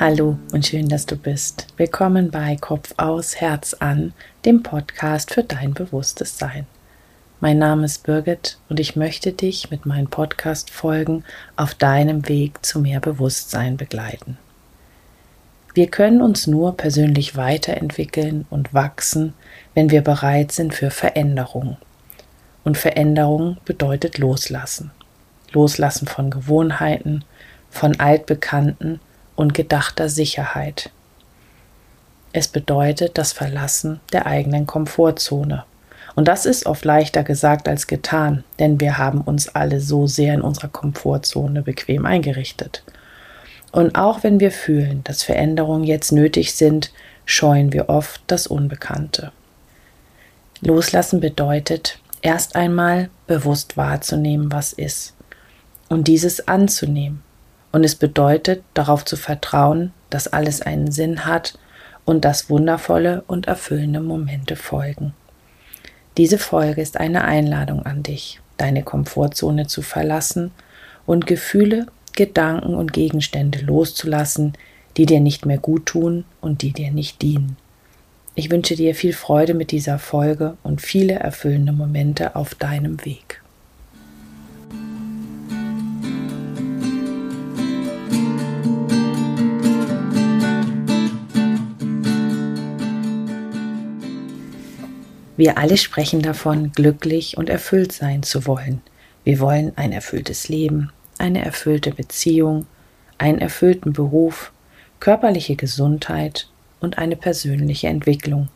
Hallo und schön, dass du bist. Willkommen bei Kopf aus, Herz an, dem Podcast für dein bewusstes Sein. Mein Name ist Birgit und ich möchte dich mit meinen Podcast-Folgen auf deinem Weg zu mehr Bewusstsein begleiten. Wir können uns nur persönlich weiterentwickeln und wachsen, wenn wir bereit sind für Veränderung. Und Veränderung bedeutet Loslassen. Loslassen von Gewohnheiten, von altbekannten und gedachter Sicherheit. Es bedeutet das Verlassen der eigenen Komfortzone. Und das ist oft leichter gesagt als getan, denn wir haben uns alle so sehr in unserer Komfortzone bequem eingerichtet. Und auch wenn wir fühlen, dass Veränderungen jetzt nötig sind, scheuen wir oft das Unbekannte. Loslassen bedeutet, erst einmal bewusst wahrzunehmen, was ist und dieses anzunehmen und es bedeutet, darauf zu vertrauen, dass alles einen Sinn hat und dass wundervolle und erfüllende Momente folgen. Diese Folge ist eine Einladung an dich, deine Komfortzone zu verlassen und Gefühle, Gedanken und Gegenstände loszulassen, die dir nicht mehr gut tun und die dir nicht dienen. Ich wünsche dir viel Freude mit dieser Folge und viele erfüllende Momente auf deinem Weg. Wir alle sprechen davon, glücklich und erfüllt sein zu wollen. Wir wollen ein erfülltes Leben, eine erfüllte Beziehung, einen erfüllten Beruf, körperliche Gesundheit und eine persönliche Entwicklung.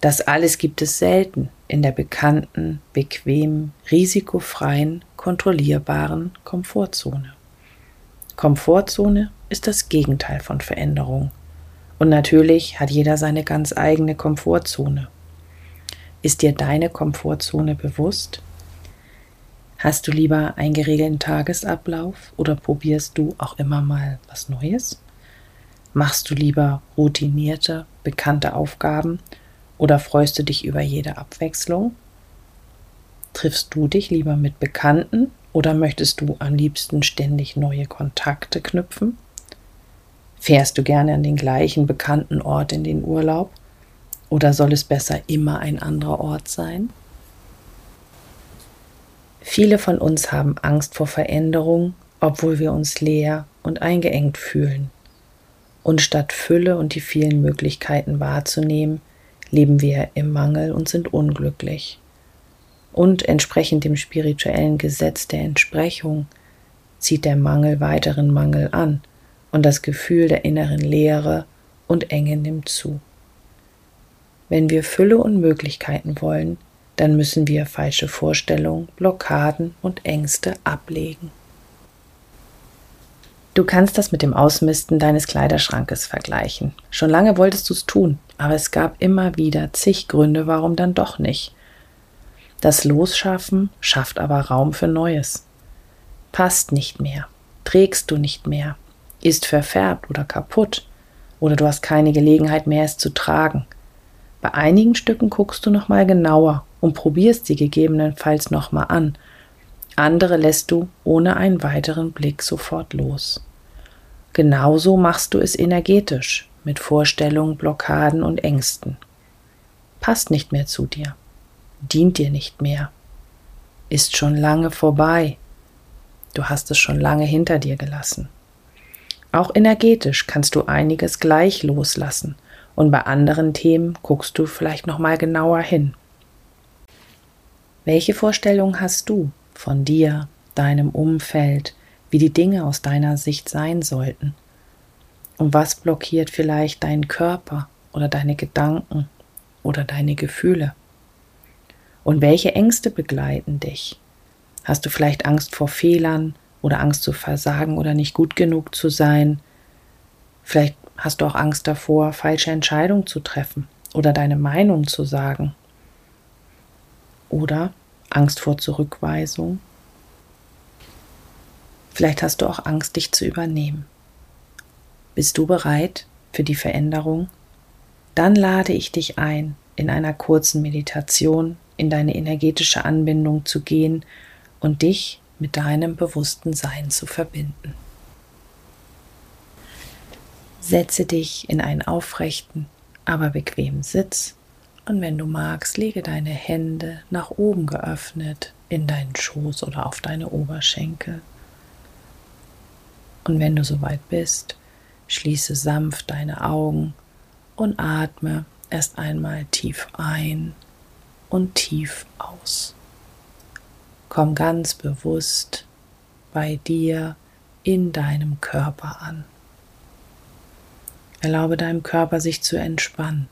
Das alles gibt es selten in der bekannten, bequemen, risikofreien, kontrollierbaren Komfortzone. Komfortzone ist das Gegenteil von Veränderung. Und natürlich hat jeder seine ganz eigene Komfortzone. Ist dir deine Komfortzone bewusst? Hast du lieber einen geregelten Tagesablauf oder probierst du auch immer mal was Neues? Machst du lieber routinierte, bekannte Aufgaben oder freust du dich über jede Abwechslung? Triffst du dich lieber mit Bekannten oder möchtest du am liebsten ständig neue Kontakte knüpfen? Fährst du gerne an den gleichen bekannten Ort in den Urlaub oder soll es besser immer ein anderer Ort sein? Viele von uns haben Angst vor Veränderung, obwohl wir uns leer und eingeengt fühlen. Und statt Fülle und die vielen Möglichkeiten wahrzunehmen, leben wir im Mangel und sind unglücklich. Und entsprechend dem spirituellen Gesetz der Entsprechung zieht der Mangel weiteren Mangel an und das Gefühl der inneren Leere und Enge nimmt zu. Wenn wir Fülle und Möglichkeiten wollen, dann müssen wir falsche Vorstellungen, Blockaden und Ängste ablegen. Du kannst das mit dem Ausmisten deines Kleiderschrankes vergleichen. Schon lange wolltest du es tun, aber es gab immer wieder zig Gründe, warum dann doch nicht. Das Losschaffen schafft aber Raum für Neues. Passt nicht mehr, trägst du nicht mehr, ist verfärbt oder kaputt, oder du hast keine Gelegenheit mehr, es zu tragen. Bei einigen Stücken guckst du noch mal genauer und probierst sie gegebenenfalls noch mal an. Andere lässt du ohne einen weiteren Blick sofort los. Genauso machst du es energetisch mit Vorstellungen, Blockaden und Ängsten. Passt nicht mehr zu dir, dient dir nicht mehr, ist schon lange vorbei. Du hast es schon lange hinter dir gelassen. Auch energetisch kannst du einiges gleich loslassen und bei anderen Themen guckst du vielleicht noch mal genauer hin. Welche Vorstellung hast du von dir, deinem Umfeld, wie die Dinge aus deiner Sicht sein sollten? Und was blockiert vielleicht deinen Körper oder deine Gedanken oder deine Gefühle? Und welche Ängste begleiten dich? Hast du vielleicht Angst vor Fehlern oder Angst zu versagen oder nicht gut genug zu sein? Vielleicht Hast du auch Angst davor, falsche Entscheidungen zu treffen oder deine Meinung zu sagen? Oder Angst vor Zurückweisung? Vielleicht hast du auch Angst, dich zu übernehmen. Bist du bereit für die Veränderung? Dann lade ich dich ein, in einer kurzen Meditation in deine energetische Anbindung zu gehen und dich mit deinem bewussten Sein zu verbinden. Setze dich in einen aufrechten, aber bequemen Sitz und wenn du magst, lege deine Hände nach oben geöffnet in deinen Schoß oder auf deine Oberschenkel. Und wenn du soweit bist, schließe sanft deine Augen und atme erst einmal tief ein und tief aus. Komm ganz bewusst bei dir in deinem Körper an. Erlaube deinem Körper sich zu entspannen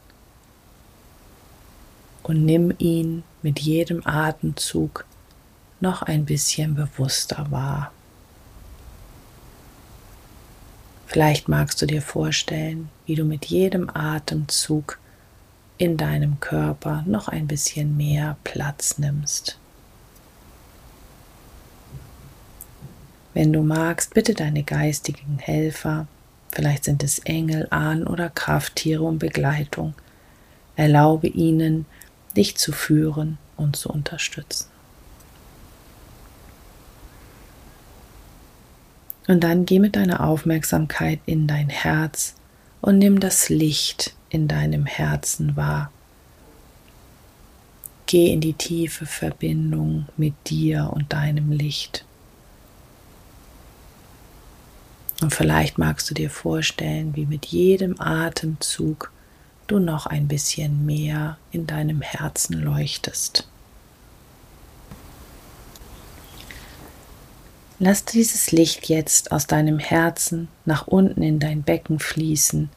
und nimm ihn mit jedem Atemzug noch ein bisschen bewusster wahr. Vielleicht magst du dir vorstellen, wie du mit jedem Atemzug in deinem Körper noch ein bisschen mehr Platz nimmst. Wenn du magst, bitte deine geistigen Helfer, vielleicht sind es Engel, Ahnen oder Krafttiere um Begleitung, erlaube ihnen, dich zu führen und zu unterstützen. Und dann geh mit deiner Aufmerksamkeit in dein Herz und nimm das Licht in deinem Herzen wahr. Geh in die tiefe Verbindung mit dir und deinem Licht. Und vielleicht magst du dir vorstellen, wie mit jedem Atemzug du noch ein bisschen mehr in deinem Herzen leuchtest. Lass dieses Licht jetzt aus deinem Herzen nach unten in dein Becken fließen,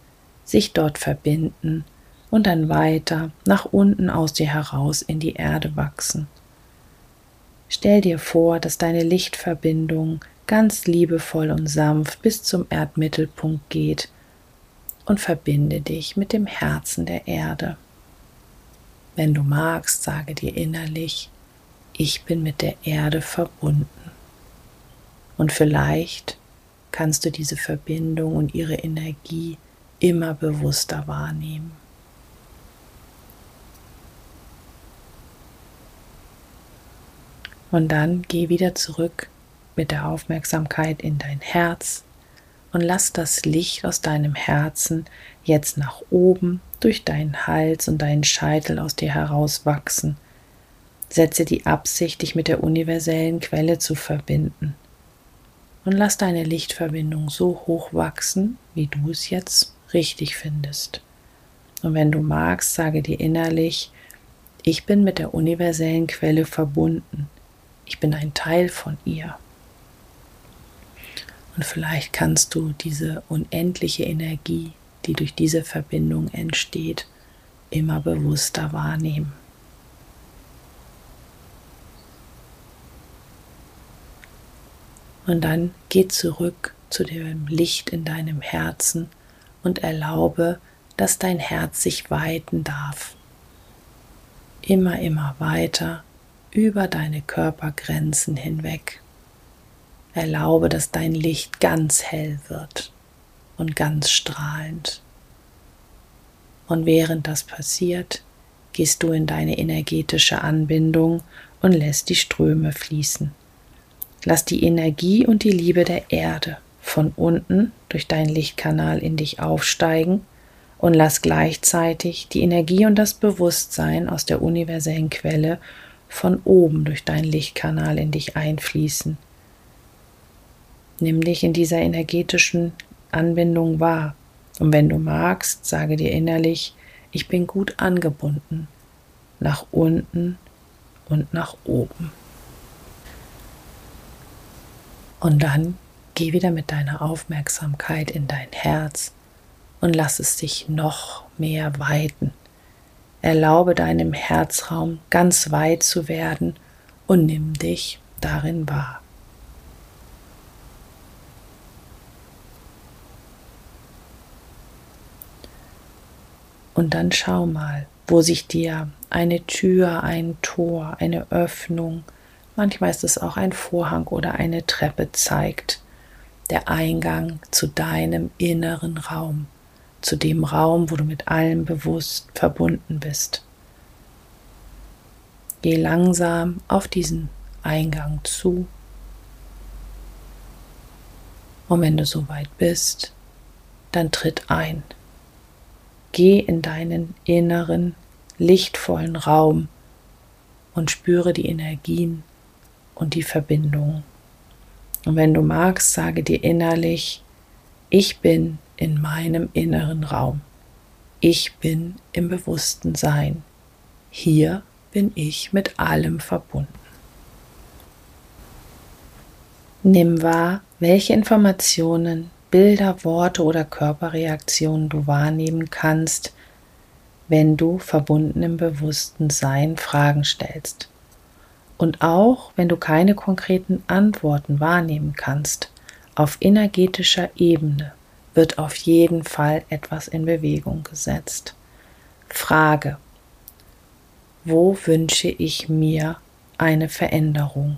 sich dort verbinden und dann weiter nach unten aus dir heraus in die Erde wachsen. Stell dir vor, dass deine Lichtverbindung ganz liebevoll und sanft bis zum Erdmittelpunkt geht und verbinde dich mit dem Herzen der Erde. Wenn du magst, sage dir innerlich, ich bin mit der Erde verbunden. Und vielleicht kannst du diese Verbindung und ihre Energie immer bewusster wahrnehmen. Und dann geh wieder zurück mit der Aufmerksamkeit in dein Herz und lass das Licht aus deinem Herzen jetzt nach oben durch deinen Hals und deinen Scheitel aus dir herauswachsen. Setze die Absicht, dich mit der universellen Quelle zu verbinden. Und lass deine Lichtverbindung so hoch wachsen, wie du es jetzt richtig findest. Und wenn du magst, sage dir innerlich, ich bin mit der universellen Quelle verbunden. Ich bin ein Teil von ihr. Und vielleicht kannst du diese unendliche Energie, die durch diese Verbindung entsteht, immer bewusster wahrnehmen. Und dann geh zurück zu dem Licht in deinem Herzen und erlaube, dass dein Herz sich weiten darf. Immer, immer weiter über deine Körpergrenzen hinweg. Erlaube, dass dein Licht ganz hell wird und ganz strahlend. Und während das passiert, gehst du in deine energetische Anbindung und lässt die Ströme fließen. Lass die Energie und die Liebe der Erde von unten durch deinen Lichtkanal in dich aufsteigen und lass gleichzeitig die Energie und das Bewusstsein aus der universellen Quelle von oben durch deinen Lichtkanal in dich einfließen Nimm dich in dieser energetischen Anbindung wahr. Und wenn du magst, sage dir innerlich, ich bin gut angebunden, nach unten und nach oben. Und dann geh wieder mit deiner Aufmerksamkeit in dein Herz und lass es sich noch mehr weiten. Erlaube deinem Herzraum ganz weit zu werden und nimm dich darin wahr. Und dann schau mal, wo sich dir eine Tür, ein Tor, eine Öffnung, manchmal ist es auch ein Vorhang oder eine Treppe zeigt. Der Eingang zu deinem inneren Raum, zu dem Raum, wo du mit allem bewusst verbunden bist. Geh langsam auf diesen Eingang zu. Und wenn du soweit bist, dann tritt ein. Geh in deinen inneren, lichtvollen Raum und spüre die Energien und die Verbindungen. Und wenn du magst, sage dir innerlich, ich bin in meinem inneren Raum. Ich bin im bewussten Sein. Hier bin ich mit allem verbunden. Nimm wahr, welche Informationen, Bilder, Worte oder Körperreaktionen du wahrnehmen kannst, wenn du verbunden im bewussten Sein Fragen stellst. Und auch wenn du keine konkreten Antworten wahrnehmen kannst, auf energetischer Ebene wird auf jeden Fall etwas in Bewegung gesetzt. Frage, wo wünsche ich mir eine Veränderung?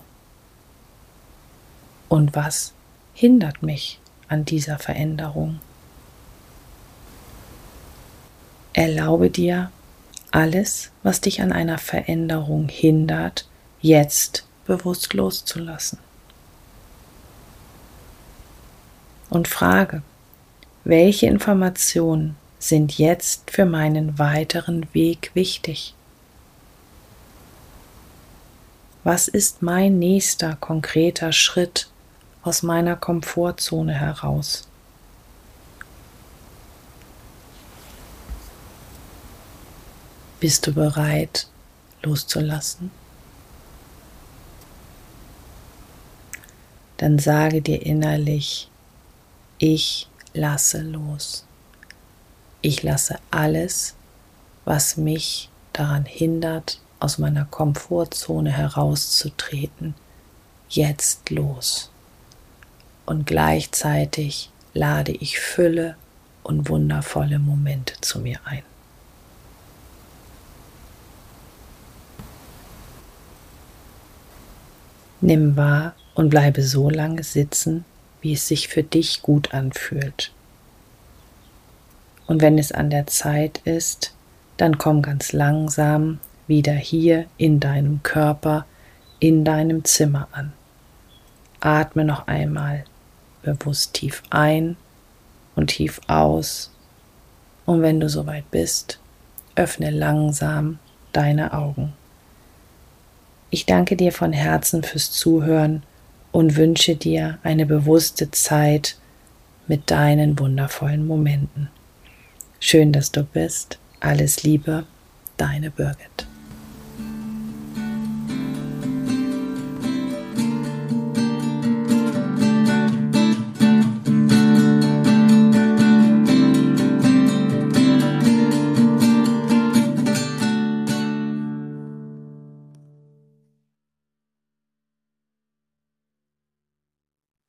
Und was hindert mich an dieser Veränderung? Erlaube dir, alles, was dich an einer Veränderung hindert, jetzt bewusst loszulassen. Und frage, welche Informationen sind jetzt für meinen weiteren Weg wichtig? Was ist mein nächster konkreter Schritt aus meiner Komfortzone heraus? Bist du bereit loszulassen? Dann sage dir innerlich, ich lasse los. Ich lasse alles, was mich daran hindert, aus meiner Komfortzone herauszutreten, jetzt los. Und gleichzeitig lade ich Fülle und wundervolle Momente zu mir ein. Nimm wahr und bleibe so lange sitzen, wie es sich für dich gut anfühlt. Und wenn es an der Zeit ist, dann komm ganz langsam wieder hier in deinem Körper, in deinem Zimmer an. Atme noch einmal bewusst tief ein und tief aus. Und wenn du soweit bist, öffne langsam deine Augen. Ich danke dir von Herzen fürs Zuhören und wünsche dir eine bewusste Zeit mit deinen wundervollen Momenten. Schön, dass du bist. Alles Liebe, deine Birgit.